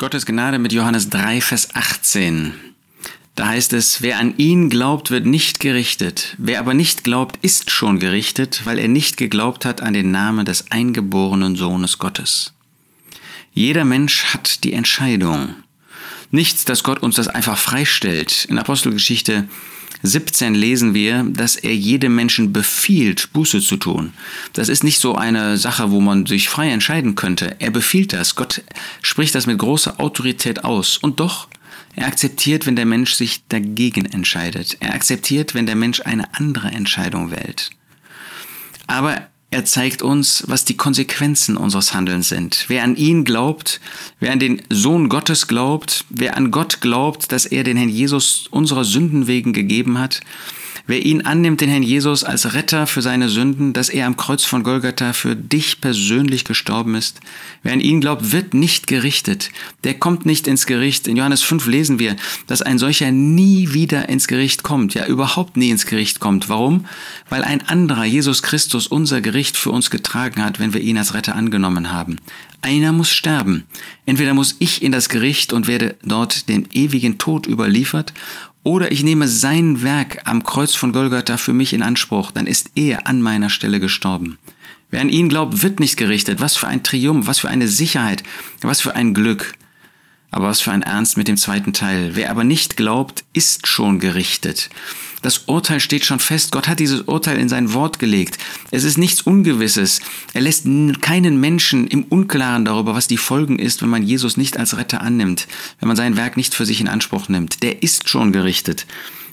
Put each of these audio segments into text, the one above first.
Gottes Gnade mit Johannes 3, Vers 18. Da heißt es, wer an ihn glaubt, wird nicht gerichtet. Wer aber nicht glaubt, ist schon gerichtet, weil er nicht geglaubt hat an den Namen des eingeborenen Sohnes Gottes. Jeder Mensch hat die Entscheidung. Nichts, dass Gott uns das einfach freistellt. In Apostelgeschichte 17 lesen wir, dass er jedem Menschen befiehlt, Buße zu tun. Das ist nicht so eine Sache, wo man sich frei entscheiden könnte. Er befiehlt das. Gott spricht das mit großer Autorität aus. Und doch, er akzeptiert, wenn der Mensch sich dagegen entscheidet. Er akzeptiert, wenn der Mensch eine andere Entscheidung wählt. Aber er zeigt uns, was die Konsequenzen unseres Handelns sind. Wer an ihn glaubt, wer an den Sohn Gottes glaubt, wer an Gott glaubt, dass er den Herrn Jesus unserer Sünden wegen gegeben hat, Wer ihn annimmt, den Herrn Jesus, als Retter für seine Sünden, dass er am Kreuz von Golgatha für dich persönlich gestorben ist, wer an ihn glaubt, wird nicht gerichtet. Der kommt nicht ins Gericht. In Johannes 5 lesen wir, dass ein solcher nie wieder ins Gericht kommt, ja überhaupt nie ins Gericht kommt. Warum? Weil ein anderer, Jesus Christus, unser Gericht für uns getragen hat, wenn wir ihn als Retter angenommen haben. Einer muss sterben. Entweder muss ich in das Gericht und werde dort dem ewigen Tod überliefert, oder ich nehme sein Werk am Kreuz von Golgatha für mich in Anspruch, dann ist er an meiner Stelle gestorben. Wer an ihn glaubt, wird nicht gerichtet. Was für ein Triumph, was für eine Sicherheit, was für ein Glück. Aber was für ein Ernst mit dem zweiten Teil. Wer aber nicht glaubt, ist schon gerichtet. Das Urteil steht schon fest. Gott hat dieses Urteil in sein Wort gelegt. Es ist nichts Ungewisses. Er lässt keinen Menschen im Unklaren darüber, was die Folgen ist, wenn man Jesus nicht als Retter annimmt, wenn man sein Werk nicht für sich in Anspruch nimmt. Der ist schon gerichtet.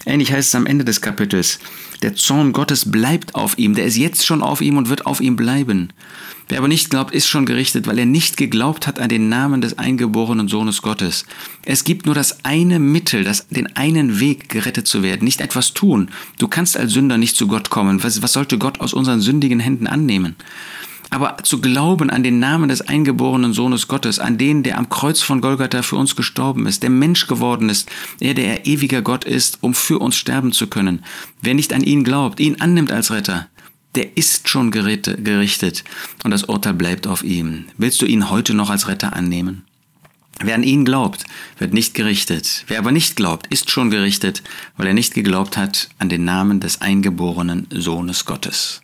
Ähnlich heißt es am Ende des Kapitels. Der Zorn Gottes bleibt auf ihm, der ist jetzt schon auf ihm und wird auf ihm bleiben. Wer aber nicht glaubt, ist schon gerichtet, weil er nicht geglaubt hat an den Namen des eingeborenen Sohnes Gottes. Es gibt nur das eine Mittel, das, den einen Weg, gerettet zu werden, nicht etwas tun. Du kannst als Sünder nicht zu Gott kommen. Was, was sollte Gott aus unseren sündigen Händen annehmen? Aber zu glauben an den Namen des eingeborenen Sohnes Gottes, an den, der am Kreuz von Golgatha für uns gestorben ist, der Mensch geworden ist, er, der er ewiger Gott ist, um für uns sterben zu können. Wer nicht an ihn glaubt, ihn annimmt als Retter, der ist schon gerichtet und das Urteil bleibt auf ihm. Willst du ihn heute noch als Retter annehmen? Wer an ihn glaubt, wird nicht gerichtet. Wer aber nicht glaubt, ist schon gerichtet, weil er nicht geglaubt hat an den Namen des eingeborenen Sohnes Gottes.